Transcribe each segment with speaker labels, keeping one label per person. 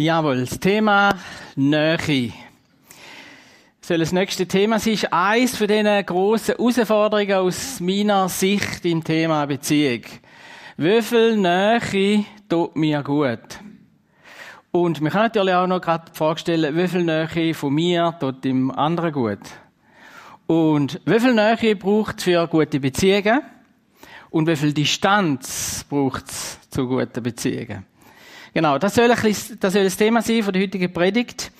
Speaker 1: Jawohl, das Thema Nähe. Soll das nächste Thema sein, ist eines von diesen grossen Herausforderungen aus meiner Sicht im Thema Beziehung. Wie viel Nähe tut mir gut? Und man kann natürlich auch noch gerade vorstellen, wie viel Nähe von mir tut dem anderen gut. Und wie viel Nähe braucht es für gute Beziehungen? Und wie viel Distanz braucht es zu guten Beziehungen? Genau, das soll, ein bisschen, das soll das Thema sein von der heutigen Predigt.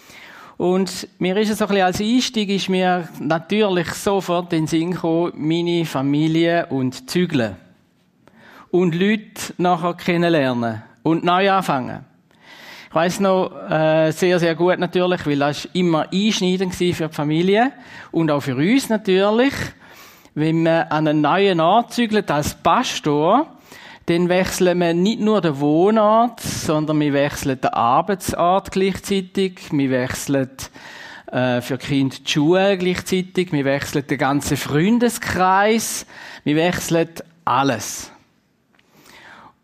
Speaker 1: Und mir ist es so ein bisschen als Einstieg, ist mir natürlich sofort in den Sinn gekommen, meine Familie und Zügeln. Und Leute nachher kennenlernen und neu anfangen. Ich weiss noch äh, sehr, sehr gut natürlich, weil das immer einschneidend war für die Familie und auch für uns natürlich. Wenn man an einen neuen Ort zügelt als Pastor, dann wechseln wir nicht nur den Wohnort, sondern wir wechseln den Arbeitsort gleichzeitig, wir wechseln äh, für Kind die Schule gleichzeitig, wir wechseln den ganzen Freundeskreis, wir wechseln alles.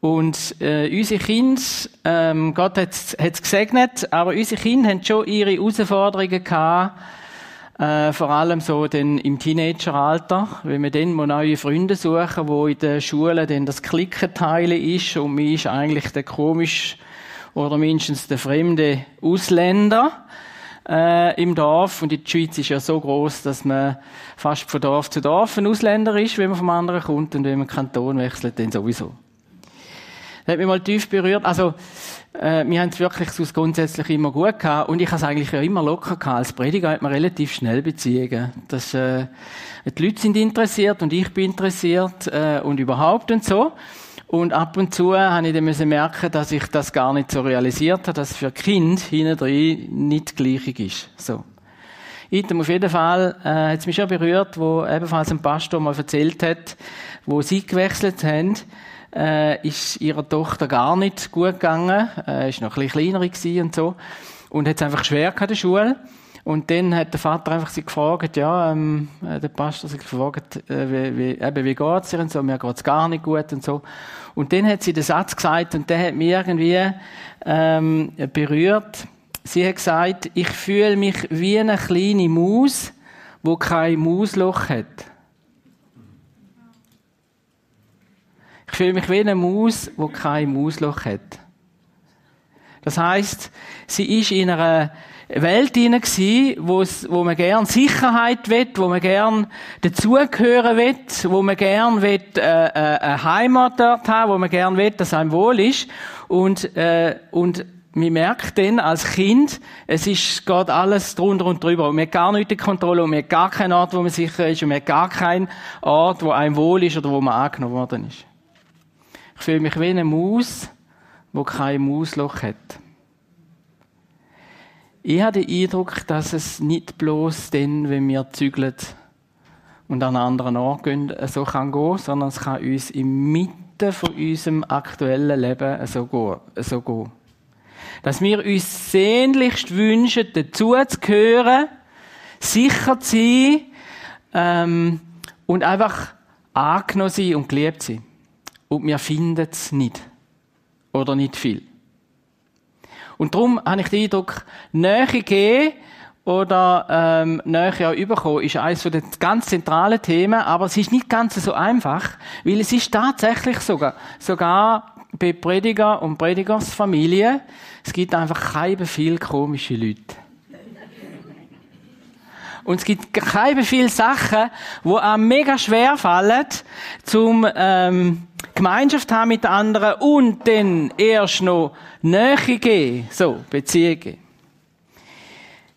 Speaker 1: Und äh, unsere Kinder, ähm, Gott hat es gesegnet, aber unsere Kinder haben schon ihre Herausforderungen gehabt, äh, vor allem so dann im Teenageralter, wenn wir dann mal neue Freunde suchen, wo in der Schule dann das Klickenteil ist und man ist eigentlich der komisch oder mindestens der fremde Ausländer äh, im Dorf. Und die Schweiz ist ja so groß, dass man fast von Dorf zu Dorf ein Ausländer ist, wenn man vom anderen kommt und wenn man Kanton wechselt, dann sowieso. Das hat mich mal tief berührt. Also, äh, wir haben es wirklich so grundsätzlich immer gut gehabt und ich habe es eigentlich ja immer locker gehabt. Als Prediger hat man relativ schnell Beziehungen. Das, äh, die Leute sind interessiert und ich bin interessiert äh, und überhaupt und so. Und ab und zu habe ich dann müssen merken, dass ich das gar nicht so realisiert habe, dass für Kind drin nicht gleich ist. So. Item auf jeden Fall äh, hat es mich schon berührt, wo ebenfalls ein Pastor mal erzählt hat, wo sie gewechselt haben äh, ist ihrer Tochter gar nicht gut gegangen, äh, ist noch ein bisschen kleiner und so und hat es einfach schwer gehabt in der Schule. Und dann hat der Vater einfach sie gefragt, ja, ähm, äh, der Pastor sich gefragt, äh, wie, wie, eben, wie geht's ihr und so, mir geht's gar nicht gut und so. Und dann hat sie den Satz gesagt und der hat mich irgendwie ähm, berührt. Sie hat gesagt, ich fühle mich wie eine kleine Maus, wo kein Mausloch hat. Ich fühle mich wie eine Maus, die kein Mausloch hat. Das heißt, sie ist in einer Welt hinein wo, wo man gern Sicherheit will, wo man gern dazugehören will, wo man gern will, äh, äh, eine Heimat dort haben, wo man gern will, dass einem wohl ist. Und, äh, und man merkt dann als Kind, es ist, geht alles drunter und drüber. Und man hat gar nicht die Kontrolle und man hat gar keinen Ort, wo man sicher ist und man hat gar keinen Ort, wo einem wohl ist oder wo man angenommen worden ist. Ich fühle mich wie eine Maus, wo kein Mausloch hat. Ich habe den Eindruck, dass es nicht bloß dann, wenn wir zügeln und an einen anderen Ort gehen, so kann gehen, sondern es kann uns in Mitte von unserem aktuellen Leben so gehen. So gehen. Dass wir uns sehnlichst wünschen, dazu zu gehören, sicher zu sein ähm, und einfach angenommen sein und geliebt sein und wir finden es nicht. Oder nicht viel. Und darum habe ich den Eindruck, Nähe geben oder ähm, Nähe auch überkommen, ist eines der ganz zentralen Themen, aber es ist nicht ganz so einfach, weil es ist tatsächlich sogar, sogar bei Prediger und Predigersfamilien, es gibt einfach keine viel komische Leute. Und es gibt keine viele Sachen, die einem mega schwer fallen, zum ähm, Gemeinschaft haben mit anderen und dann erst noch Nähe geben, so, Beziehungen.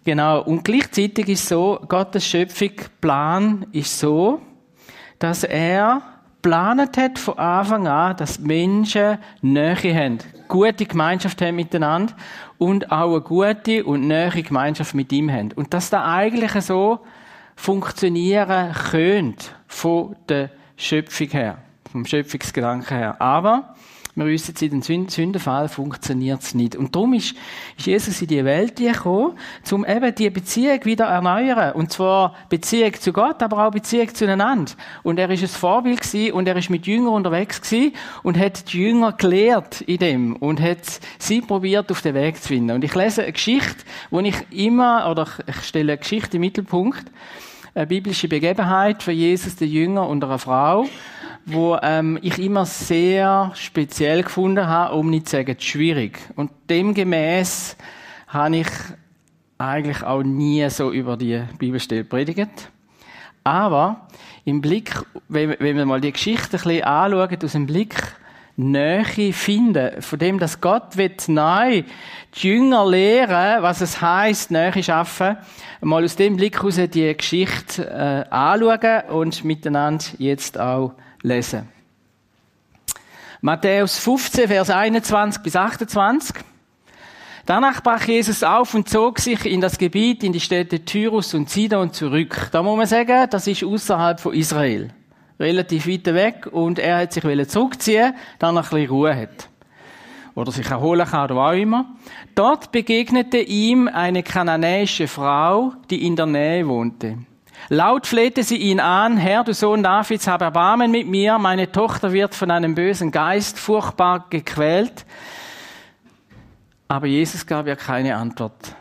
Speaker 1: Genau. Und gleichzeitig ist so, Gottes Schöpfungsplan ist so, dass er geplant hat von Anfang an, dass Menschen Nähe haben, gute Gemeinschaft haben miteinander und auch eine gute und nähere Gemeinschaft mit ihm haben. Und dass da eigentlich so funktionieren könnte von der Schöpfung her vom Schöpfungsgedanken her. Aber Wir wissen, seit dem Sündenfall funktioniert es nicht. Und darum ist, ist Jesus in die Welt gekommen, um eben die Beziehung wieder erneuern. Und zwar Beziehung zu Gott, aber auch Beziehung zueinander. Und er ist ein Vorbild gewesen, und er ist mit Jüngern unterwegs gewesen und hat die Jünger gelehrt in dem und hat sie probiert, auf den Weg zu finden. Und ich lese eine Geschichte, wo ich immer, oder ich stelle eine Geschichte im Mittelpunkt, eine biblische Begebenheit von Jesus, der Jünger und einer Frau wo ähm, ich immer sehr speziell gefunden habe, um nicht zu sagen schwierig. Und demgemäß habe ich eigentlich auch nie so über die Bibelstelle predigt. Aber im Blick, wenn, wenn wir mal die Geschichte ein bisschen anschauen, aus dem Blick Nähe finden, von dem, dass Gott wird neu die Jünger lehren, was es heißt, Nähe schaffen, mal aus dem Blick heraus die Geschichte äh, anschauen und miteinander jetzt auch lesen. Matthäus 15, Vers 21 bis 28. Danach brach Jesus auf und zog sich in das Gebiet, in die Städte Tyrus und Sidon zurück. Da muss man sagen, das ist außerhalb von Israel. Relativ weit weg und er hat sich zurückziehen, dann ein bisschen Ruhe hat. Oder sich erholen kann oder auch immer. Dort begegnete ihm eine kananäische Frau, die in der Nähe wohnte. Laut flehte sie ihn an, Herr, du Sohn Davids, hab Erbarmen mit mir, meine Tochter wird von einem bösen Geist furchtbar gequält. Aber Jesus gab ihr keine Antwort.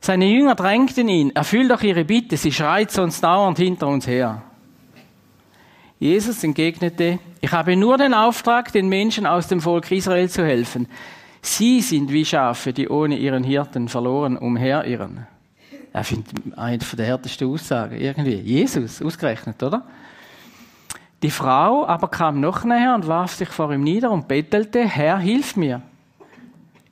Speaker 1: Seine Jünger drängten ihn, erfüll doch ihre Bitte, sie schreit sonst dauernd hinter uns her. Jesus entgegnete, ich habe nur den Auftrag, den Menschen aus dem Volk Israel zu helfen. Sie sind wie Schafe, die ohne ihren Hirten verloren umherirren. Er findet eine der härtesten Aussagen irgendwie. Jesus, ausgerechnet, oder? Die Frau aber kam noch näher und warf sich vor ihm nieder und bettelte, Herr, hilf mir.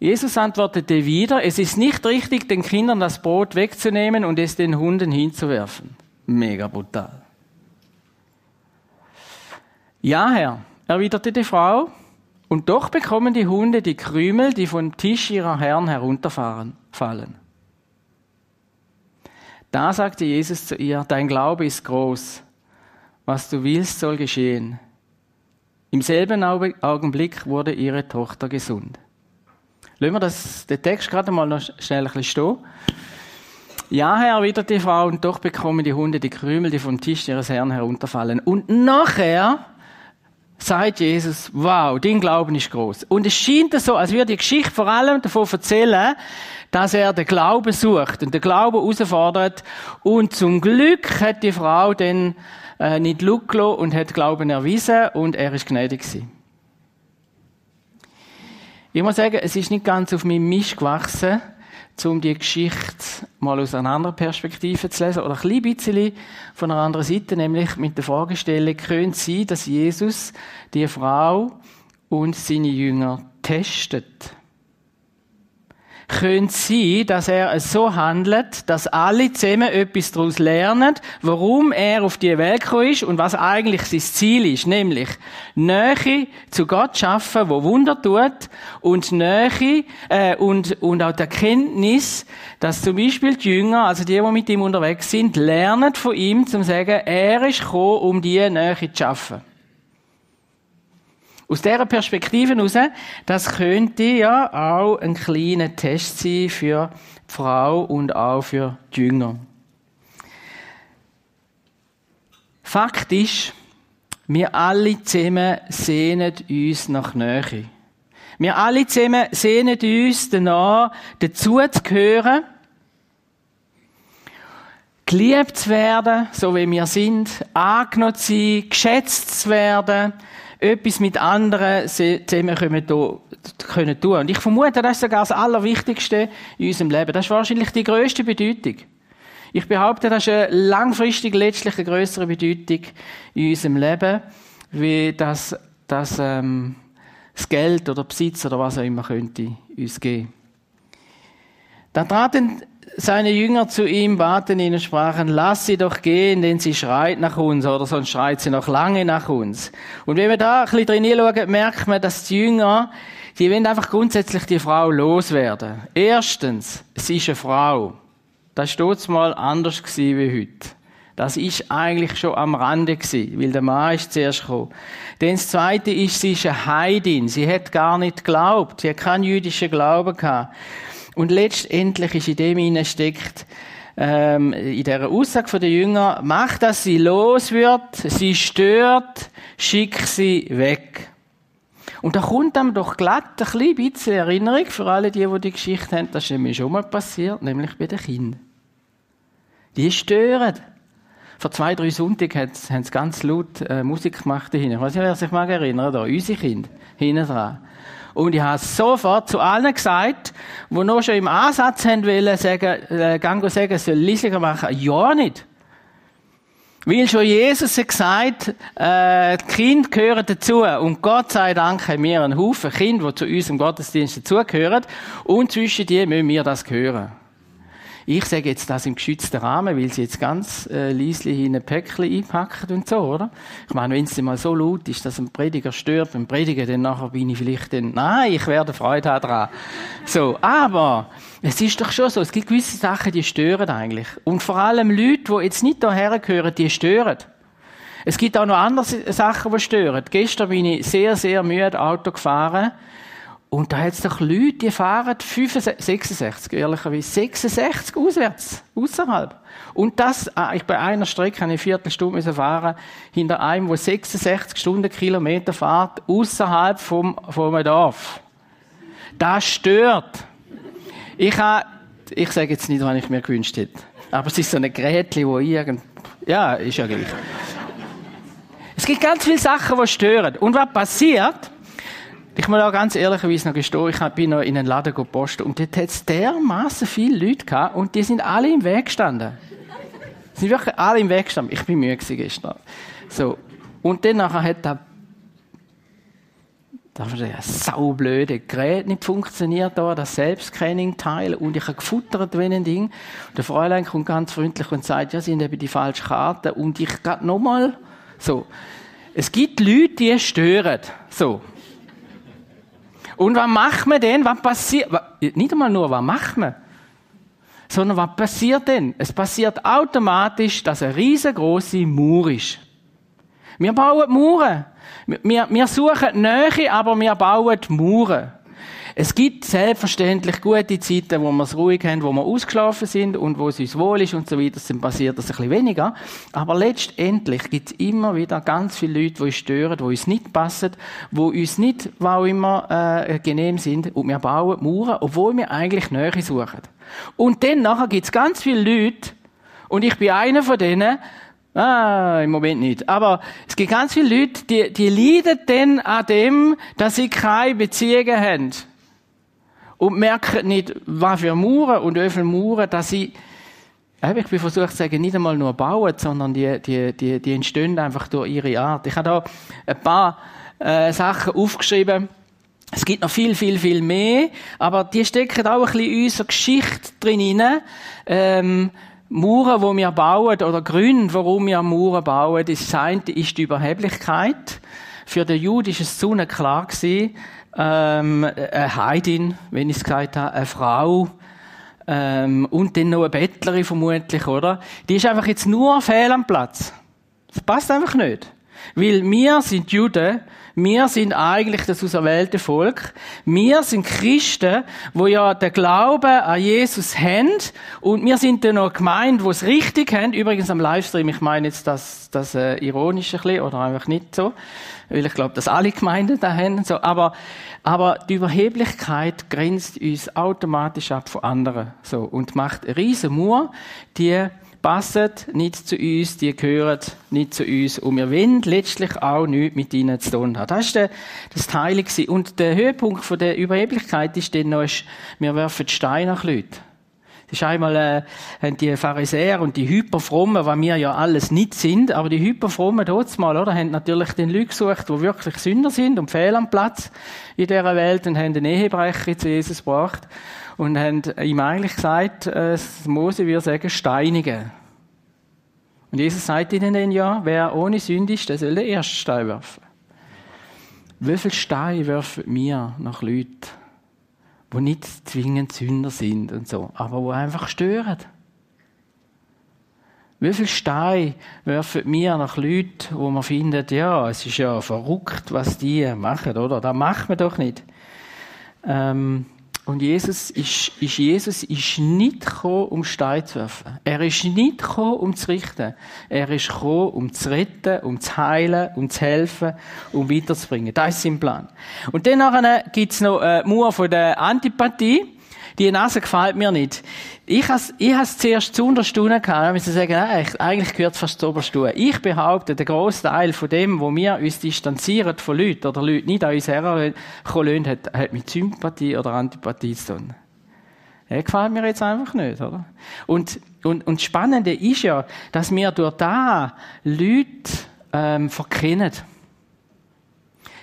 Speaker 1: Jesus antwortete wieder, es ist nicht richtig, den Kindern das Brot wegzunehmen und es den Hunden hinzuwerfen. Mega brutal. Ja, Herr, erwiderte die Frau, und doch bekommen die Hunde die Krümel, die vom Tisch ihrer Herren herunterfallen. Da sagte Jesus zu ihr, dein Glaube ist groß. Was du willst, soll geschehen. Im selben Augenblick wurde ihre Tochter gesund. Lassen wir das, den Text gerade mal noch schnell ein bisschen stehen. Ja, Herr, erwidert die Frau, und doch bekommen die Hunde die Krümel, die vom Tisch ihres Herrn herunterfallen. Und nachher sagt Jesus, wow, dein Glauben ist groß. Und es scheint so, als würde die Geschichte vor allem davon erzählen, dass er den Glauben sucht und den Glauben herausfordert. Und zum Glück hat die Frau dann äh, nicht Glück und hat Glauben erwiesen und er ist gnädig gewesen. Ich muss sagen, es ist nicht ganz auf meinem Misch gewachsen, um die Geschichte mal aus einer anderen Perspektive zu lesen oder ein bisschen von einer anderen Seite, nämlich mit der Fragestellung, könnte es sein, dass Jesus die Frau und seine Jünger testet? Könnte sein, dass er so handelt, dass alle zusammen etwas daraus lernen, warum er auf die Welt gekommen ist und was eigentlich sein Ziel ist, nämlich Nähe zu Gott schaffen, wo Wunder tut und Nähe äh, und, und auch die Erkenntnis, dass zum Beispiel die Jünger, also die, die mit ihm unterwegs sind, lernen von ihm, zum sagen, er ist gekommen, um die Nähe zu schaffen. Aus dieser Perspektive heraus, das könnte ja auch ein kleiner Test sein für die Frau und auch für die Jünger. Fakt ist, wir alle zusammen sehnen uns nach Nähe. Wir alle zusammen sehnen uns danach, dazu zu gehören, geliebt zu werden, so wie wir sind, angenommen zu sein, geschätzt zu werden, etwas mit anderen zusammen können, tun. Und ich vermute, das ist sogar das Allerwichtigste in unserem Leben. Das ist wahrscheinlich die größte Bedeutung. Ich behaupte, das ist eine langfristig letztlich eine größere Bedeutung in unserem Leben, wie das, das, ähm, das Geld oder Besitz oder was auch immer könnte uns geben. Dann traten seine Jünger zu ihm, baten ihn und sprachen, lass sie doch gehen, denn sie schreit nach uns, oder sonst schreit sie noch lange nach uns. Und wenn wir da ein bisschen drin schauen, merkt man, dass die Jünger, die wollen einfach grundsätzlich die Frau loswerden. Erstens, sie ist eine Frau. Das steht mal anders gewesen wie heute. Das ist eigentlich schon am Rande gewesen, weil der Mann ist zuerst gekommen. Dann das Zweite ist, sie ist eine Heidin. Sie hat gar nicht geglaubt. Sie hat keinen jüdischen Glauben gehabt. Und letztendlich ist in dem hinein steckt, ähm, in der Aussage der Jünger, mach, dass sie los wird, sie stört, schick sie weg. Und da kommt einem doch glatt ein klein bisschen Erinnerung für alle die, die die Geschichte haben. Das ist mir schon mal passiert, nämlich bei den Kindern. Die stören. Vor zwei, drei Sonntagen haben sie ganz laut äh, Musik gemacht dahinter. Ich weiß nicht, wer sich mal erinnert, da, unsere Kinder, hinten dran. Und ich habe sofort zu allen gesagt, die noch schon im Ansatz haben wollen, sagen, äh, Gango sagen, soll leisiger machen. Ja, nicht. Weil schon Jesus hat gesagt, äh, die Kinder gehören dazu. Und Gott sei Dank haben wir einen Haufen Kinder, die zu unserem Gottesdienst dazugehören. Und zwischen die müssen wir das hören. Ich sage jetzt das im geschützten Rahmen, weil sie jetzt ganz äh, leislich in ein Päckchen einpacken und so, oder? Ich meine, wenn es mal so laut ist, dass ein Prediger stört, beim Predigen, dann nachher bin ich vielleicht dann, nein, ich werde Freude haben daran. So, aber es ist doch schon so, es gibt gewisse Sachen, die stören eigentlich. Und vor allem Leute, die jetzt nicht hierher gehören, die stören. Es gibt auch noch andere Sachen, die stören. Gestern bin ich sehr, sehr müde Auto gefahren und da hat es doch Leute, die fahren 65, 66, ehrlicherweise, 66 auswärts, außerhalb. Und das, ah, ich bei einer Strecke eine Viertelstunde fahren, hinter einem, der 66 Stundenkilometer fährt, außerhalb vom, vom Dorf. Das stört. Ich habe, ich sage jetzt nicht, was ich mir gewünscht hätte. Aber es ist so ein Gerät, wo irgend, ja, ist ja gleich. Es gibt ganz viele Sachen, die stören. Und was passiert? Ich muss auch ganz ehrlicherweise noch gestehen, ich bin noch in einen Laden gepostet und dort hat es dermaßen viele Leute gehabt und die sind alle im Weg gestanden. Sind wirklich alle im Weg gestanden. Ich bin müde gestern. So. Und dann nachher hat da das ist ein saublöde Gerät nicht funktioniert da, das Selbstscanning-Teil, und ich habe gefuttert wie ein Ding. Und der Fräulein kommt ganz freundlich und sagt, ja, sie haben eben die falsche Karte, und ich gerade nochmal, so. Es gibt Leute, die stören. So. Und was macht man denn? Was passiert? Nicht einmal nur, was macht man? Sondern was passiert denn? Es passiert automatisch, dass eine riesengroße Mauer ist. Wir bauen Mauern. Wir, wir suchen Nähe, aber wir bauen Mauern. Es gibt selbstverständlich gute Zeiten, wo wir es ruhig haben, wo wir ausgeschlafen sind und wo es uns wohl ist und so weiter, dann passiert das ein bisschen weniger. Aber letztendlich gibt es immer wieder ganz viele Leute, die uns stören, die uns nicht passen, die uns nicht, was auch immer, äh, genehm sind. Und wir bauen Mauern, obwohl wir eigentlich Nähe suchen. Und dann nachher gibt es ganz viele Leute, und ich bin einer von denen, Ah, im Moment nicht. Aber es gibt ganz viele Leute, die, die leiden dann an dem, dass sie keine Beziehungen haben und merken nicht, was für Mauern und viele Mauern, dass sie, ich bin versucht zu sagen, nicht einmal nur bauen, sondern die, die, die, die entstehen einfach durch ihre Art. Ich habe da ein paar äh, Sachen aufgeschrieben. Es gibt noch viel, viel, viel mehr, aber die stecken auch ein bisschen in unserer Geschichte drin. Ähm, Mauern, die wir bauen, oder Gründe, warum wir Mauern bauen, das eine ist die Überheblichkeit. Für den Juden ist es so klar ähm, eine Heidin, wenn ich es gesagt habe, eine Frau, ähm, und dann noch eine Bettlerin vermutlich, oder? Die ist einfach jetzt nur fehl am Platz. Das passt einfach nicht. Weil wir sind Juden, wir sind eigentlich das auserwählte Volk. Wir sind Christen, wo ja den Glauben an Jesus haben. Und wir sind dann noch gemeint, wo es richtig haben. Übrigens am Livestream, ich meine jetzt das, das äh, ironisch ein bisschen, oder einfach nicht so. Weil ich glaube, dass alle Gemeinden da haben. So. Aber, aber die Überheblichkeit grenzt uns automatisch ab von anderen. So. Und macht riesen Mauer, die passen nicht zu uns, die gehören nicht zu uns und wir wollen letztlich auch nichts mit ihnen zu tun haben. Das war das Teil. Und der Höhepunkt der Überheblichkeit ist dann noch, wir werfen Steine nach Leuten. Das ist einmal, äh, haben die Pharisäer und die Hyperfrommen, was wir ja alles nicht sind, aber die Hyperfrommen dort mal, oder, haben natürlich den Leute gesucht, die wirklich Sünder sind und fehl am Platz in dieser Welt und haben den Ehebrecher zu Jesus gebracht und haben ihm eigentlich gesagt, äh, Mose würde sagen, steinigen. Und Jesus sagt ihnen dann ja, wer ohne Sünde ist, der soll den ersten Stein werfen. Wie viele Steine werfen wir nach Leuten, die nicht zwingend Sünder sind und so, aber die einfach stören? Wie viel Steine werfen wir nach Leuten, wo man findet, ja, es ist ja verrückt, was die machen, oder? Das macht man doch nicht. Ähm, und Jesus ist, ist, Jesus ist nicht gekommen, um Steine zu werfen. Er ist nicht gekommen, um zu richten. Er ist gekommen, um zu retten, um zu heilen, um zu helfen, um weiterzubringen. Das ist sein Plan. Und dann gibt es noch eine Mauer von der Antipathie. Die Nase gefällt mir nicht. Ich has, ich has zuerst zu Unterstunden gehabt, ich sagen, nein, eigentlich gehört fast zu Oberstunden. Ich behaupte, der grosse Teil von dem, wo wir uns distanzieren von Leuten oder Leute nicht an uns herkommen hat, hat mit Sympathie oder Antipathie zu tun. Er gefällt mir jetzt einfach nicht, oder? Und, und, und das Spannende ist ja, dass wir durch da Leute ähm, verkennen.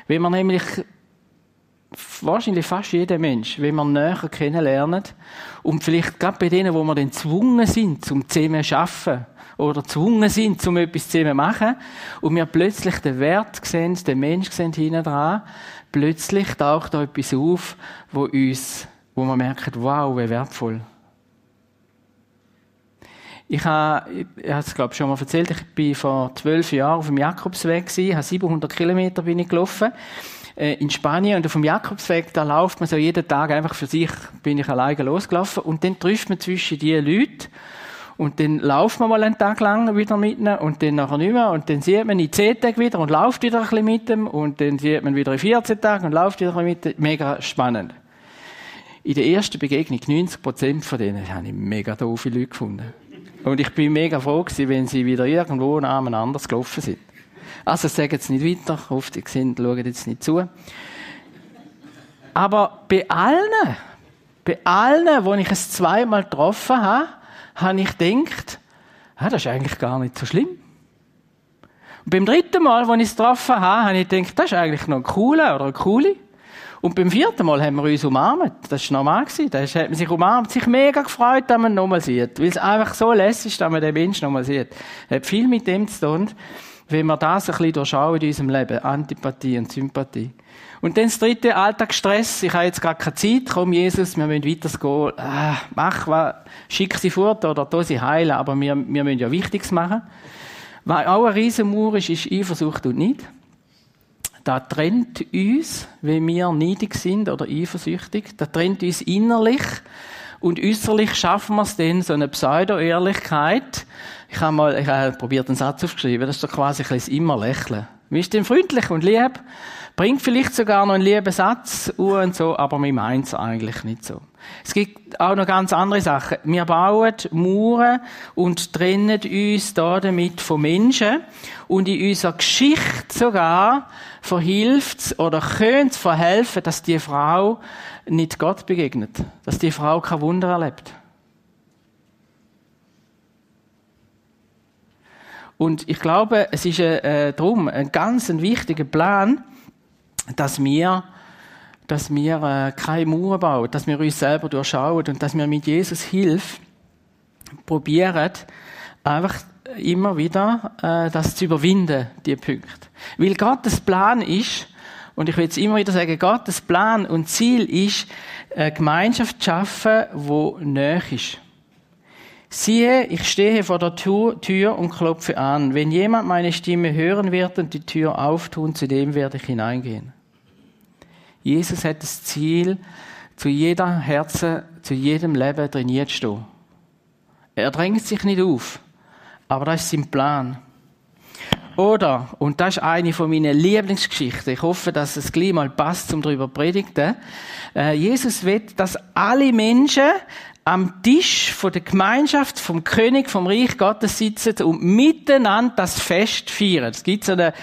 Speaker 1: Wenn man nämlich wahrscheinlich fast jeder Mensch, wenn man näher kennenlernen und vielleicht gerade bei denen, wo wir dann gezwungen sind, zum zusammen zu arbeiten oder gezwungen sind, zum etwas zusammen zu machen und wir plötzlich den Wert sehen, den Mensch sehen hinten dran, plötzlich taucht da etwas auf, wo uns, wo man merkt, wow, wie wertvoll. Ich habe, ich habe es glaube schon mal erzählt, ich bin vor zwölf Jahren auf dem Jakobsweg gewesen, habe 700 Kilometer bin ich gelaufen äh, in Spanien und auf dem Jakobsweg, da läuft man so jeden Tag einfach für sich, bin ich alleine losgelaufen und dann trifft man zwischen die Leute und dann lauft man mal einen Tag lang wieder mit ihnen und dann nachher nicht mehr und dann sieht man in 10 Tagen wieder und läuft wieder ein bisschen mit dem und dann sieht man wieder in 14 Tagen und läuft wieder ein bisschen mit dem. Mega spannend. In der ersten Begegnung, 90 Prozent von denen, habe ich mega doofe Leute gefunden. Und ich bin mega froh gewesen, wenn sie wieder irgendwo anders gelaufen sind. Also sagen jetzt nicht weiter, auf die sind, schauen jetzt nicht zu. Aber bei allen, bei allen, wo ich es zweimal getroffen habe, habe ich gedacht, ah, das ist eigentlich gar nicht so schlimm. Und beim dritten Mal, wo ich es getroffen habe, habe ich gedacht, das ist eigentlich noch ein cooler oder eine coole. Und beim vierten Mal haben wir uns umarmt. Das war normal. Da hat man sich umarmt, sich mega gefreut, dass man ihn nochmal sieht. Weil es einfach so lässig ist, dass man den Menschen nochmal sieht. Hat viel mit dem zu tun wenn wir das ein bisschen durchschauen in unserem Leben. Antipathie und Sympathie. Und dann das dritte, Alltagsstress. Ich habe jetzt gar keine Zeit. Komm, Jesus, wir müssen weitergehen. Ah, mach was. Schick sie fort oder tu sie heilen. Aber wir, wir müssen ja Wichtiges machen. Was auch ein Riesenmauer ist, ist Eifersucht und nicht. Da trennt uns, wenn wir neidig sind oder eifersüchtig. Da trennt uns innerlich. Und äußerlich schaffen wir es dann, so eine Pseudo-Ehrlichkeit, ich habe mal, ich habe probiert, einen Satz aufzuschreiben. Das ist doch quasi ein bisschen immer lächeln. Wie ist denn freundlich und lieb? Bringt vielleicht sogar noch einen lieben Satz und so, aber wir meinen es eigentlich nicht so. Es gibt auch noch ganz andere Sachen. Wir bauen Mauern und trennen uns da damit von Menschen. Und in unserer Geschichte sogar verhilft oder könnte verhelfen, dass die Frau nicht Gott begegnet. Dass die Frau kein Wunder erlebt. Und ich glaube, es ist äh, darum ein ganz ein wichtiger Plan, dass wir, dass wir äh, keine Mauern bauen, dass wir uns selber durchschauen und dass wir mit Jesus Hilfe probieren, einfach immer wieder äh, das zu überwinden, die Punkte. Weil Gottes Plan ist, und ich will jetzt immer wieder sagen, Gottes Plan und Ziel ist, eine Gemeinschaft zu schaffen, die näher ist. Siehe, ich stehe vor der Tür und klopfe an. Wenn jemand meine Stimme hören wird und die Tür auftun, zu dem werde ich hineingehen. Jesus hat das Ziel, zu jeder Herzen, zu jedem Leben trainiert zu stehen. Er drängt sich nicht auf, aber das ist sein Plan. Oder, und das ist eine von meinen Lieblingsgeschichten, ich hoffe, dass es gleich mal passt, um darüber zu predigen. Äh, Jesus will, dass alle Menschen am Tisch von der Gemeinschaft, vom König, vom Reich Gottes sitzen und miteinander das Fest feiern. Es gibt so ein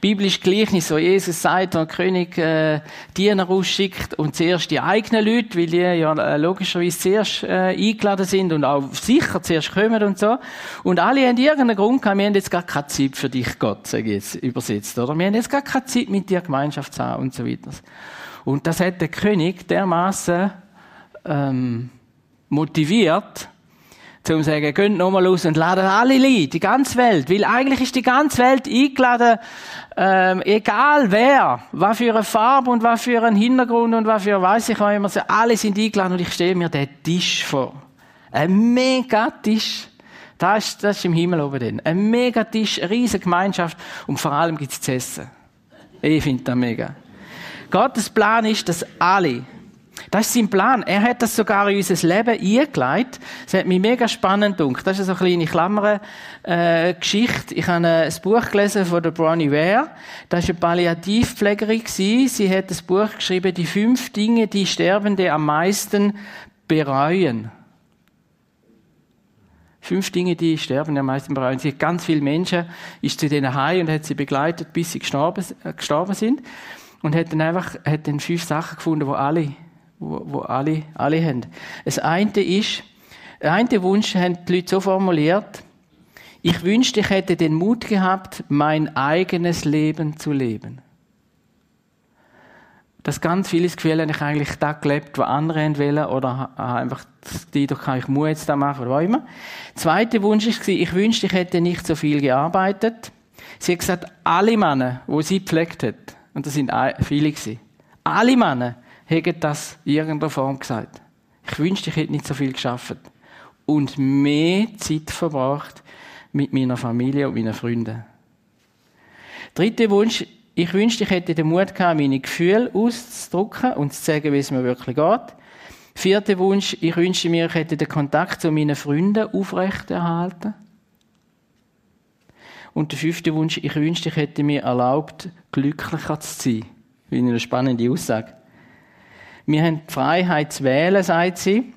Speaker 1: biblisches Gleichnis, wo Jesus sagt, wenn der König äh, Diener ausschickt und zuerst die eigenen Leute, weil die ja äh, logischerweise zuerst äh, eingeladen sind und auch sicher zuerst kommen und so. Und alle haben irgendeinen Grund gehabt, wir haben jetzt gar keine Zeit für dich, Gott, sage ich jetzt übersetzt, oder? Wir haben jetzt gar keine Zeit mit dir Gemeinschaft zu haben und so weiter. Und das hat der König dermaßen ähm, motiviert, zum zu sagen, geht nochmal los und ladet alle ein, die ganze Welt. Weil eigentlich ist die ganze Welt eingeladen, ähm, egal wer, was für eine Farbe und was für einen Hintergrund und was für, weiß ich auch immer, alle sind eingeladen und ich stelle mir den Tisch vor. Ein mega Tisch. Das ist, das ist im Himmel oben drin. Ein mega Tisch, eine riesige Gemeinschaft und vor allem gibt's zu essen. Ich finde das mega. Gottes Plan ist, dass alle, das ist sein Plan. Er hat das sogar in unser Leben eingeleitet. Das hat mich mega spannend gedacht. Das ist eine kleine Klammer, äh. Ich habe ein Buch gelesen von der Bronnie Ware. Das ist eine Palliativpflegerin. Sie hat das Buch geschrieben, die fünf Dinge, die Sterbende am meisten bereuen. Fünf Dinge, die sterben am meisten bereuen. Sie hat ganz viele Menschen, ist zu denen heim und hat sie begleitet, bis sie gestorben, äh, gestorben sind. Und hat dann einfach, hat dann fünf Sachen gefunden, wo alle, wo, wo alle, alle haben. Das eine ist, der eine Wunsch haben die Leute so formuliert, ich wünschte, ich hätte den Mut gehabt, mein eigenes Leben zu leben dass ganz vieles Gefühl habe ich eigentlich da gelebt, was andere wollen, oder einfach die, doch kann ich muss jetzt da machen, oder was immer. Zweiter Wunsch war, ich wünschte, ich hätte nicht so viel gearbeitet. Sie hat gesagt, alle Männer, wo sie gepflegt hat, und das sind viele gewesen, alle Männer haben das in irgendeiner Form gesagt. Ich wünschte, ich hätte nicht so viel geschafft. Und mehr Zeit verbracht mit meiner Familie und meinen Freunden. Dritter Wunsch, ich wünschte, ich hätte den Mut gehabt, meine Gefühle auszudrücken und zu sagen, wie es mir wirklich geht. Vierter Wunsch, ich wünschte mir, ich hätte den Kontakt zu meinen Freunden aufrechterhalten. Und der fünfte Wunsch, ich wünschte, ich hätte mir erlaubt, glücklicher zu sein. Wie eine spannende Aussage. Wir haben die Freiheit zu wählen, sagt sie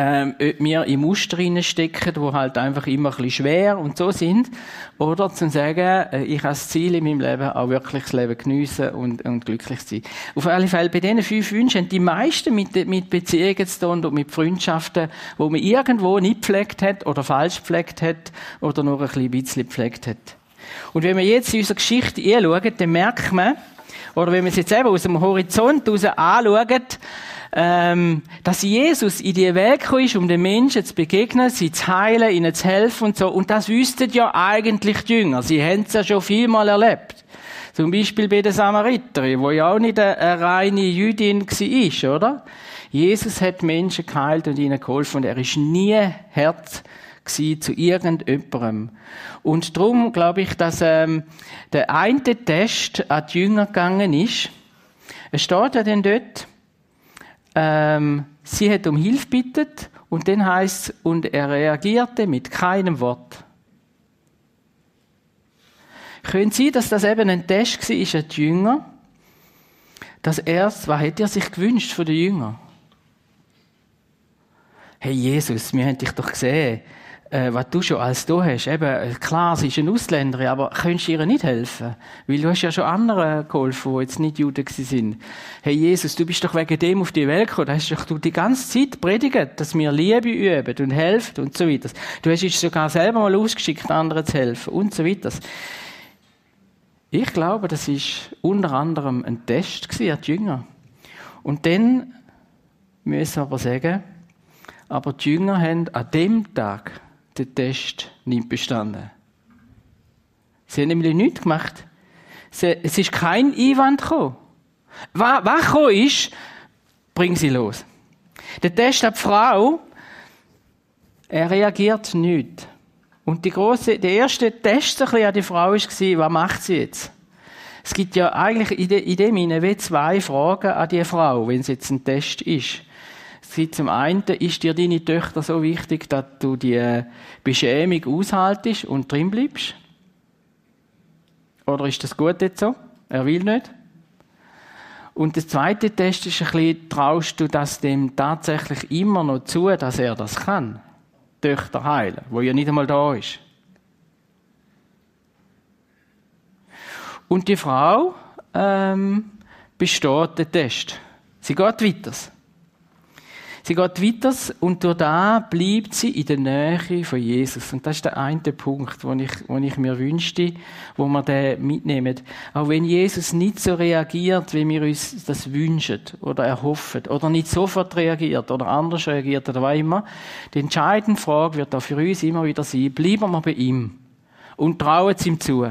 Speaker 1: ähm, ob wir in Muster stecken, die halt einfach immer ein bisschen schwer und so sind, oder zu sagen, äh, ich habe das Ziel in meinem Leben, auch wirklich das Leben geniessen und, und glücklich sein. Auf alle Fälle, bei diesen fünf Wünschen haben die meisten mit, mit Beziehungen zu tun und mit Freundschaften, wo man irgendwo nicht gepflegt hat oder falsch gepflegt hat oder nur ein bisschen gepflegt hat. Und wenn wir jetzt in unserer Geschichte anschauen, dann merkt man, oder wenn wir es jetzt eben aus dem Horizont heraus anschauen, ähm, dass Jesus in die Welt gekommen ist, um den Menschen zu begegnen, sie zu heilen, ihnen zu helfen und so. Und das wüssten ja eigentlich die Jünger. Sie haben es ja schon vielmal erlebt. Zum Beispiel bei der Samariterin, wo ja auch nicht eine, eine reine Jüdin war, oder? Jesus hat Menschen geheilt und ihnen geholfen und er ist nie hart zu irgendjemandem. Und darum glaube ich, dass ähm, der eine Test an die Jünger gegangen ist. Es steht ja dann dort, ähm, sie hat um Hilfe bittet und dann heißt und er reagierte mit keinem Wort. Können Sie, dass das eben ein Test war, ist ein Jünger? Das erste, was hätte er sich gewünscht von den Jüngern? Hey Jesus, wir haben dich doch gesehen äh, was du schon als du hast. Eben, äh, klar, sie ist eine Ausländerin, aber könntest du ihr nicht helfen? Weil du hast ja schon anderen geholfen, die jetzt nicht Juden sind. Hey Jesus, du bist doch wegen dem auf die Welt gekommen. Da hast doch die ganze Zeit predigt, dass wir Liebe üben und helfen und so weiter. Du hast dich sogar selber mal ausgeschickt, anderen zu helfen und so weiter. Ich glaube, das ist unter anderem ein Test an die Jünger. Und dann müssen wir aber sagen, aber die Jünger haben an dem Tag den Test nicht bestanden. Sie haben nämlich nichts gemacht. Es ist kein Einwand gekommen. Was, was gekommen ist, bring sie los. Der Test hat die Frau, er reagiert nicht. Und die große, der erste Test an die Frau war, was macht sie jetzt? Es gibt ja eigentlich in, dem Sinne zwei Fragen an die Frau, wenn es jetzt ein Test ist. Sie zum einen, ist dir deine Töchter so wichtig, dass du die Beschämung aushaltest und drin bleibst? Oder ist das gut jetzt so? Er will nicht. Und der zweite Test ist ein bisschen, traust du das dem tatsächlich immer noch zu, dass er das kann? Töchter heilen, wo ja nicht einmal da ist. Und die Frau ähm, besteht den Test. Sie geht weiter. Sie geht weiter und durch da bleibt sie in der Nähe von Jesus. Und das ist der eine Punkt, den ich, den ich mir wünschte, wo wir den mitnehmen. Auch wenn Jesus nicht so reagiert, wie wir uns das wünschen oder erhoffen, oder nicht sofort reagiert oder anders reagiert oder was immer, die entscheidende Frage wird auch für uns immer wieder sein, bleiben wir bei ihm und trauen es ihm zu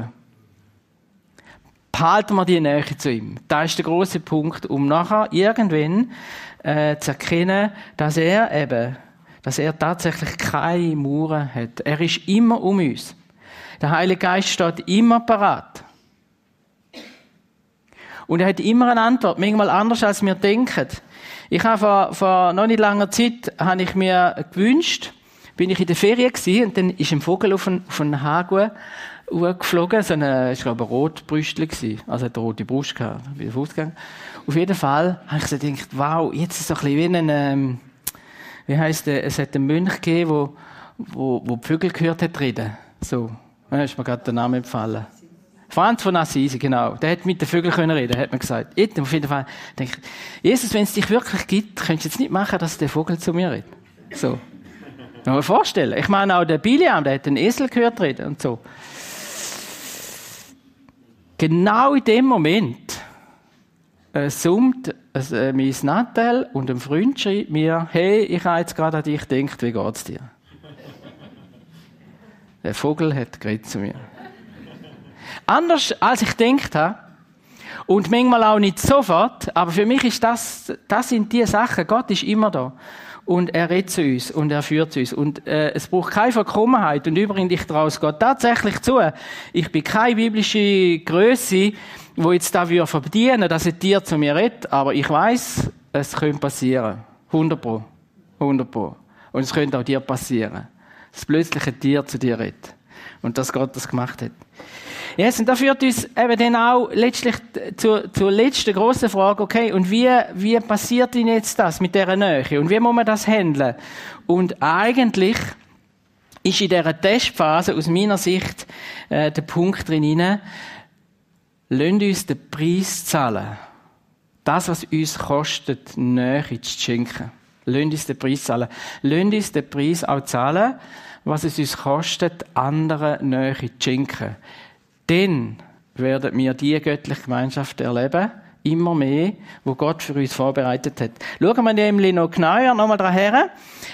Speaker 1: behalten wir die Nähe zu ihm. Das ist der große Punkt, um nachher irgendwann äh, zu erkennen, dass er eben dass er tatsächlich keine Mauern hat. Er ist immer um uns. Der Heilige Geist steht immer parat. Und er hat immer eine Antwort, manchmal anders als wir denken. Ich habe vor, vor noch nicht langer Zeit, habe ich mir gewünscht, bin ich in der Ferien gewesen, und dann ist ein Vogel auf einen, auf einen Hague geflogen, so eine, ich glaube, ein Rotbrüstler gewesen. Also hat eine rote Brust gehabt, wie der Fußgang. Auf jeden Fall habe ich so gedacht, wow, jetzt ist es so ein bisschen wie ein, ähm, wie heisst der, es hat einen Mönch gegeben, wo, wo, wo die Vögel gehört hat reden. So. Da ist mir gerade der Name empfallen. Franz von Assisi, genau. Der hat mit den Vögeln können reden, hat man gesagt. Jetzt, auf jeden Fall, denke ich, Jesus, wenn es dich wirklich gibt, könntest du jetzt nicht machen, dass der Vogel zu mir redet. So. Kann man vorstellen. Ich meine, auch der Biliam, der hat den Esel gehört reden und so. Genau in dem Moment äh, summt äh, mein Nattel und ein Freund schreibt mir, hey, ich habe jetzt gerade an dich gedacht, wie geht's dir? Der Vogel hat zu mir. Anders als ich gedacht habe. Und manchmal auch nicht sofort. Aber für mich ist das, das sind die Sachen. Gott ist immer da. Und er redet zu uns und er führt zu uns. Und äh, es braucht keine Verkommenheit. Und übrigens, ich traue es Gott tatsächlich zu. Ich bin keine biblische Größe, wo jetzt da wir verdienen, dass ein Tier zu mir redet. Aber ich weiß, es könnte passieren. 100 pro. 100 pro. Und es könnte auch dir passieren. Dass plötzlich ein Tier zu dir redet. Und dass Gott das gemacht hat. Yes, und da führt uns eben dann auch letztlich zur, zur letzten grossen Frage, okay, und wie, wie passiert denn jetzt das mit dieser Nähe? Und wie muss man das handeln? Und eigentlich ist in dieser Testphase aus meiner Sicht äh, der Punkt drin, lasst uns den Preis zahlen. Das, was uns kostet, Nähe zu schenken. Lasst uns den Preis zahlen. Lasst uns den Preis auch zahlen, was es uns kostet, anderen Nähe zu schenken. Dann werden wir die göttliche Gemeinschaft erleben, immer mehr, wo Gott für uns vorbereitet hat. Schauen wir nämlich noch genauer nochmal daran her.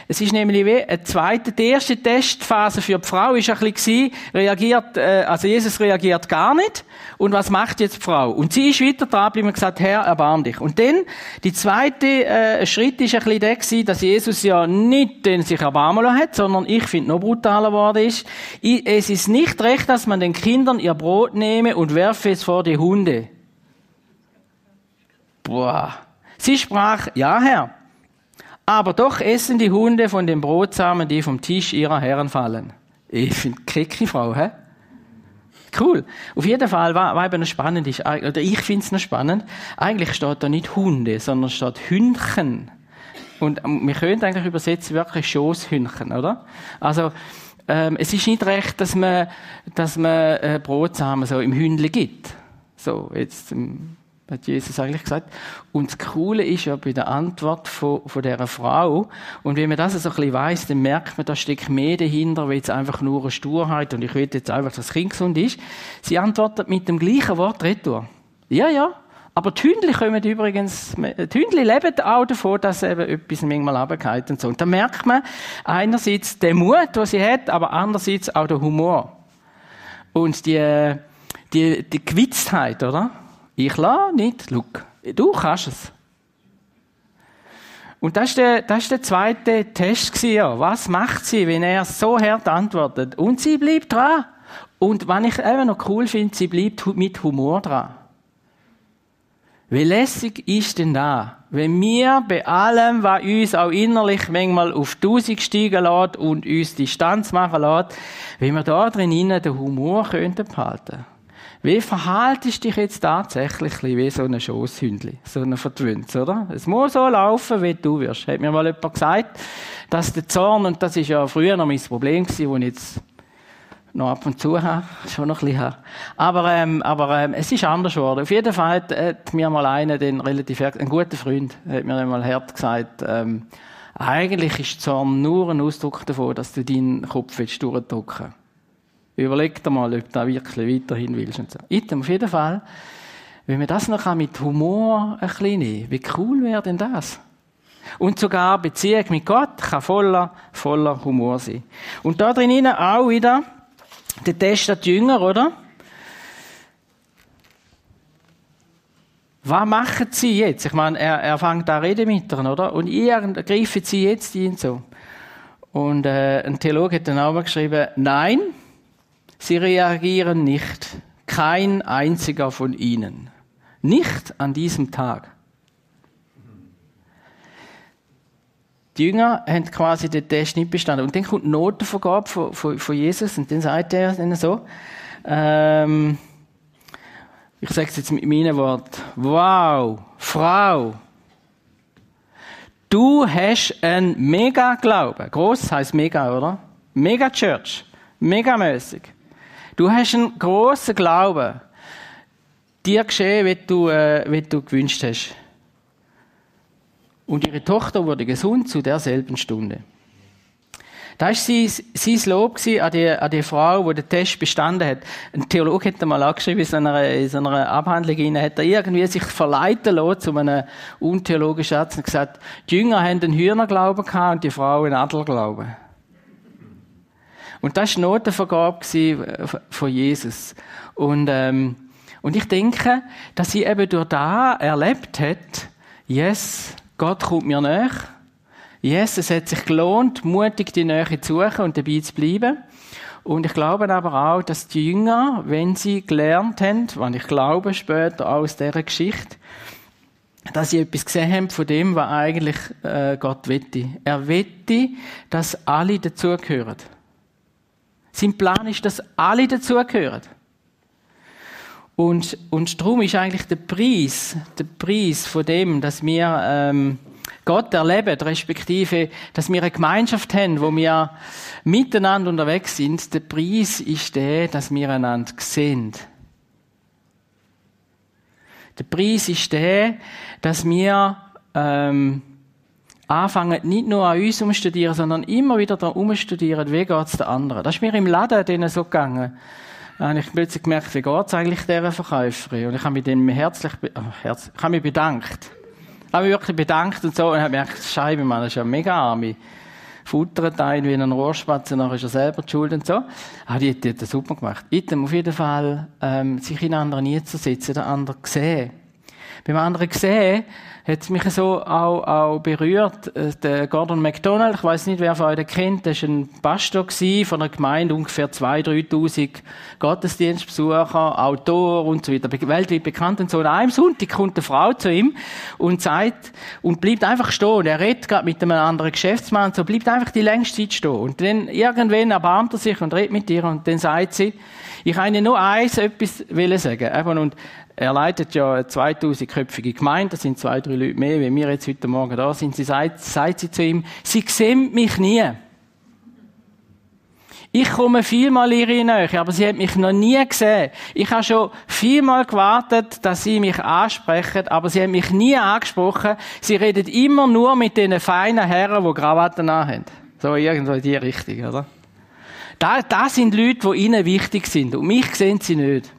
Speaker 1: Es ist nämlich wie ein zweiter, die erste Testphase für die Frau ist ein bisschen reagiert, äh, also Jesus reagiert gar nicht. Und was macht jetzt die Frau? Und sie ist weiter dran geblieben und gesagt, Herr, erbarm dich. Und dann, die zweite äh, Schritt ist ein bisschen der gewesen, dass Jesus ja nicht den sich erbarmen hat, sondern ich finde noch brutaler geworden ist. Es ist nicht recht, dass man den Kindern ihr Brot nehme und werfe es vor die Hunde. Boah. Sie sprach, ja Herr, aber doch essen die Hunde von den Brotsamen, die vom Tisch ihrer Herren fallen. Ich finde, kecke Frau, hä? Cool. Auf jeden Fall, was eben noch spannend ist, oder ich finde es noch spannend, eigentlich steht da nicht Hunde, sondern steht Hündchen. Und ähm, wir können eigentlich übersetzen wirklich Schoßhündchen, oder? Also, ähm, es ist nicht recht, dass man, dass man äh, Brotsamen so im Hündle gibt. So, jetzt, ähm, hat Jesus eigentlich gesagt. Und das Coole ist ja bei der Antwort von, von dieser Frau, und wenn man das so ein bisschen weiss, dann merkt man, da steckt mehr dahinter, wie jetzt einfach nur eine Sturheit, und ich will jetzt einfach, dass das Kind gesund ist. Sie antwortet mit dem gleichen Wort retour. Ja, ja. Aber die Hündli kommen übrigens, die Hündli leben auch davon, dass eben etwas manchmal runtergeht und so. Und da merkt man einerseits den Mut, den sie hat, aber andererseits auch den Humor. Und die, die, die Gewitztheit, oder? Ich lasse nicht, Luke. Du kannst es. Und das ist der, das der zweite Test gewesen. Was macht sie, wenn er so hart antwortet? Und sie bleibt dran. Und was ich eben noch cool finde, sie bleibt mit Humor dran. Wie lässig ist denn da, wenn wir bei allem, was uns auch innerlich manchmal auf Tausend steigen lässt und uns Distanz machen lässt, wenn wir da drin den Humor könnten behalten wie verhaltest du dich jetzt tatsächlich wie so ein Schosshündli, so ein Vertwünz, oder? Es muss so laufen, wie du wirst. Hat mir mal jemand gesagt, dass der Zorn, und das ist ja früher noch mein Problem gewesen, wo ich jetzt noch ab und zu habe, schon noch ein bisschen habe. Aber, ähm, aber ähm, es ist anders geworden. Auf jeden Fall hat, hat mir mal einer, den relativ, ein guter Freund, hat mir einmal hart gesagt, ähm, eigentlich ist Zorn nur ein Ausdruck davon, dass du deinen Kopf willst durchdrücken willst. Überleg dir mal, ob du da wirklich weiterhin willst. Und so. Item, auf jeden Fall, wenn man das noch mit Humor ein bisschen nehmen wie cool wäre denn das? Und sogar Beziehung mit Gott kann voller, voller Humor sein. Und da drinnen auch wieder der Test die Jünger, oder? Was machen sie jetzt? Ich meine, er, er fängt da reden mit ihnen, oder? Und ihr greifen sie jetzt ihn so. Und äh, ein Theologe hat dann auch geschrieben, nein, sie reagieren nicht. Kein einziger von ihnen. Nicht an diesem Tag. Die Jünger haben quasi den Test nicht bestanden. Und dann kommt die Notenvergabe von, von, von Jesus und dann sagt er ihnen so, ähm, ich sage es jetzt mit meinen Worten, wow, Frau, du hast einen Mega-Glauben. Groß heißt Mega, oder? Mega-Church. Megamäßig. Du hast einen grossen Glauben. Dir geschehen, wie du, äh, wie du gewünscht hast. Und ihre Tochter wurde gesund zu derselben Stunde. Da war sein, sein Lob an die, an die Frau, die den Test bestanden hat. Ein Theologe hat mal angeschrieben, in so einer, in so Abhandlung, rein, hat er irgendwie sich verleiten lassen zu einem untheologischen Satz und gesagt, die Jünger haben einen Hühnerglauben gehabt und die Frau einen Adlerglauben. Und das war die Notenvergabe von Jesus. Und, ähm, und ich denke, dass sie eben durch da erlebt hat, yes, Gott kommt mir nach. Yes, es hat sich gelohnt, mutig die Nähe zu suchen und dabei zu bleiben. Und ich glaube aber auch, dass die Jünger, wenn sie gelernt haben, was ich glaube später aus dieser Geschichte, dass sie etwas gesehen haben von dem, was eigentlich äh, Gott wette. Er wette, dass alle dazugehören. Sein Plan ist, dass alle dazugehören. Und, und darum ist eigentlich der Preis, der Preis von dem, dass wir ähm, Gott erleben, respektive, dass wir eine Gemeinschaft haben, wo wir miteinander unterwegs sind, der Preis ist der, dass wir einander sehen. Der Preis ist der, dass wir ähm, anfangen, nicht nur an uns umstudieren, sondern immer wieder da umstudieren, wie geht es den anderen. Das ist mir im Laden denen so gegangen habe ich plötzlich gemerkt, wie geht es eigentlich dieser Verkäuferin? Und ich habe mich dann herzlich, oh, herz, ich habe mich bedankt. Ich habe mich wirklich bedankt und so und habe gemerkt, Scheibe, Mann, das ist ja mega arme. Futtert ein wie ein Rohrspatz, und dann ist er selber die Schuld und so. Aber die, die hat das super gemacht. Item auf jeden Fall, ähm, sich in anderen nie den anderen sehen. Beim anderen sehen, hat mich so auch, auch berührt. Äh, der Gordon MacDonald, ich weiß nicht, wer von euch den kennt, das war ein Pastor von einer Gemeinde, ungefähr 2.000, 3.000 Gottesdienstbesucher, Autor und so weiter, weltweit bekannt und so. Und an einem Sonntag kommt eine Frau zu ihm und sagt, und bleibt einfach stehen. Er redet gerade mit einem anderen Geschäftsmann so, bleibt einfach die längste Zeit stehen. Und dann irgendwann erbarmt er sich und redet mit ihr und dann sagt sie, ich habe nur eins etwas sagen. Und er leitet ja eine 2000-köpfige Gemeinde, das sind zwei, drei Leute mehr, wie wir jetzt heute Morgen da sind. Sie sagt, sagt sie zu ihm, sie sehen mich nie. Ich komme vielmal in ihre Nähe, aber sie hat mich noch nie gesehen. Ich habe schon vielmal gewartet, dass sie mich ansprechen, aber sie hat mich nie angesprochen. Sie redet immer nur mit den feinen Herren, die Krawatten haben. So irgendwo in die Richtung, oder? Das sind Leute, die ihnen wichtig sind. Und mich sehen sie nicht.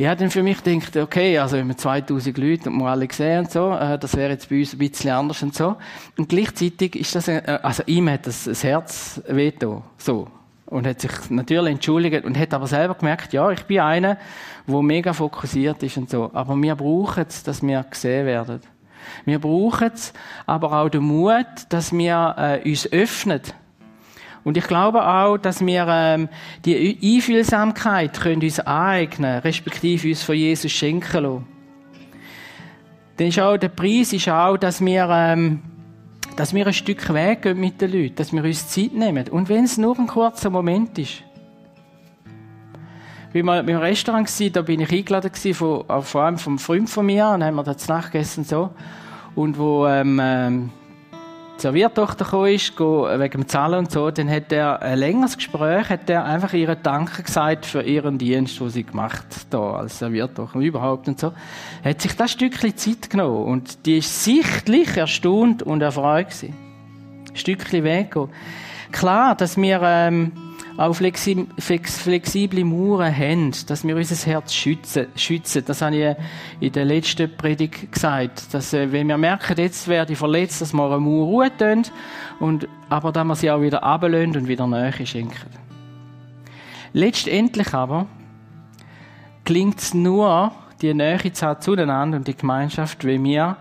Speaker 1: Ich habe dann für mich gedacht, okay, also wenn wir 2000 Leute und wir alle sehen und so, äh, das wäre jetzt bei uns ein bisschen anders und so. Und gleichzeitig ist das, äh, also ihm hat das, das Herz wehgetan, so. Und hat sich natürlich entschuldigt und hat aber selber gemerkt, ja, ich bin einer, der mega fokussiert ist und so. Aber wir brauchen es, dass wir gesehen werden. Wir brauchen es, aber auch den Mut, dass wir äh, uns öffnen und ich glaube auch, dass wir ähm, die Einfühlsamkeit können uns aneignen, respektive uns von Jesus schenken lassen. Denn ist auch, der Preis ist auch, dass wir, ähm, dass wir ein Stück Weg gehen mit den Leuten, dass wir uns Zeit nehmen. Und wenn es nur ein kurzer Moment ist. Wie mal im Restaurant war, da bin ich eingeladen von, vor allem vom Freund von mir, und haben wir da zu Nacht gegessen und so. Und wo, ähm, Serviertochter gekommen ist, wegen dem Zahlen und so, dann hat er ein längeres Gespräch, hat er einfach ihren Danke gesagt für ihren Dienst, den sie gemacht da als Serviertochter überhaupt und so. Hat sich das Stückchen Zeit genommen und die ist sichtlich erstaunt und erfreut gewesen. Ein Stückchen weggehen. Klar, dass wir ähm, auch flexible Mauern haben, dass wir unser Herz schützen. schützen. Das habe ich in der letzten Predigt gesagt. Dass, äh, wenn wir merken, jetzt werde ich verletzt, dass wir eine Mauer Ruhe tun, und, aber dass wir sie auch wieder ablösen und wieder Nähe schenken. Letztendlich aber klingt es nur, die Nähe zu haben zueinander und die Gemeinschaft, wie wir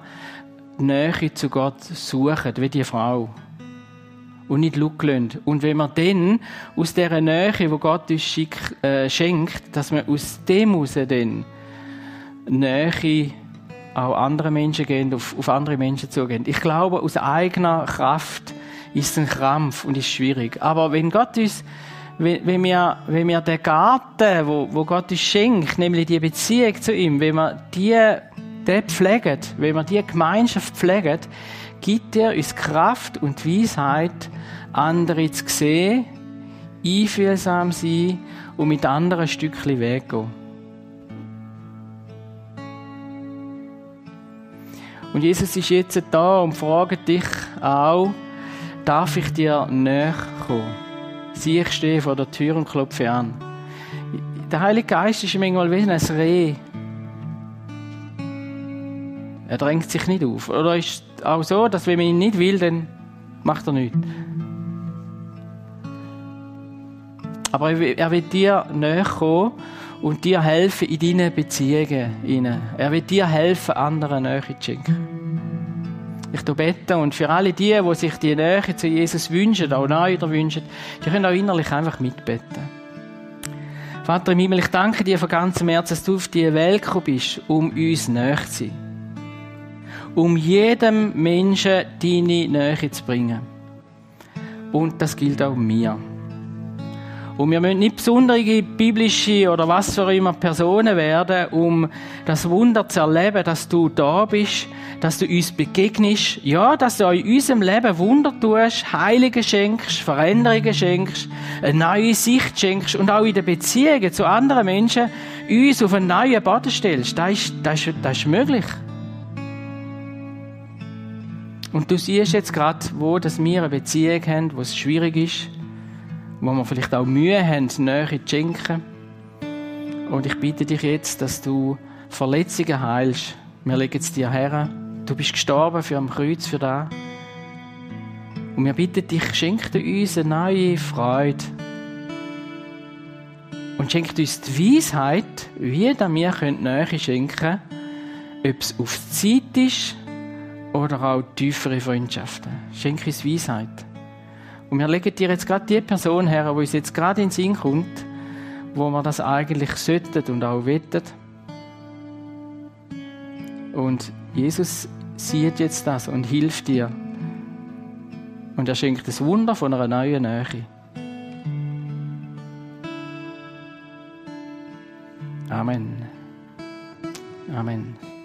Speaker 1: Nähe zu Gott suchen, wie die Frau. Und nicht schauen Und wenn wir dann aus dieser Nähe, wo Gott uns schick, äh, schenkt, dass wir aus dem heraus dann Nähe auch andere Menschen gehen, auf, auf andere Menschen zugehen. Ich glaube, aus eigener Kraft ist es ein Krampf und ist schwierig. Aber wenn Gott uns, wenn wir, wenn wir den Garten, wo, wo Gott uns schenkt, nämlich die Beziehung zu ihm, wenn wir die, die pflegen, wenn wir die Gemeinschaft pflegen, gibt er uns Kraft und Weisheit, andere zu sehen, einfühlsam sein und mit anderen ein Stückchen Weg gehen. Und Jesus ist jetzt da und fragt dich auch, darf ich dir näher kommen? Sieh, ich stehe vor der Tür und klopfe an. Der Heilige Geist ist manchmal wie ein Reh. Er drängt sich nicht auf. Oder ist auch so, dass wenn man ihn nicht will, dann macht er nichts. Aber er will dir näher kommen und dir helfen in deinen Beziehungen. Er will dir helfen, anderen Nähe zu schenken. Ich bete und für alle die, die sich die Nähe zu Jesus wünschen, auch neu wünschen, die können auch innerlich einfach mitbeten. Vater im Himmel, ich danke dir von ganzem Herzen, dass du auf die Welt gekommen bist, um uns näher zu sein. Um jedem Menschen deine Nähe zu bringen. Und das gilt auch mir. Und wir müssen nicht besondere biblische oder was für immer Personen werden, um das Wunder zu erleben, dass du da bist, dass du uns begegnest. Ja, dass du in unserem Leben Wunder tust, Heilige schenkst, Veränderungen schenkst, eine neue Sicht schenkst und auch in den Beziehungen zu anderen Menschen uns auf einen neuen Boden stellst. Das ist, das ist, das ist möglich. Und du siehst jetzt gerade, wo dass wir eine Beziehung haben, wo es schwierig ist wo wir vielleicht auch Mühe haben, Nähe zu schenken. Und ich bitte dich jetzt, dass du Verletzungen heilst. Wir legen es dir her. Du bist gestorben für am Kreuz, für da. Und wir bitten dich, schenk uns eine neue Freude. Und schenkt uns die Weisheit, wie wir Nähe schenken können, ob es auf Zeit ist oder auch tiefere Freundschaften. Schenk uns Weisheit. Und wir legen dir jetzt gerade die Person her, die uns jetzt gerade in den Sinn kommt, wo wir das eigentlich sollten und auch wettet. Und Jesus sieht jetzt das und hilft dir. Und er schenkt das Wunder von einer neuen Nähe. Amen. Amen.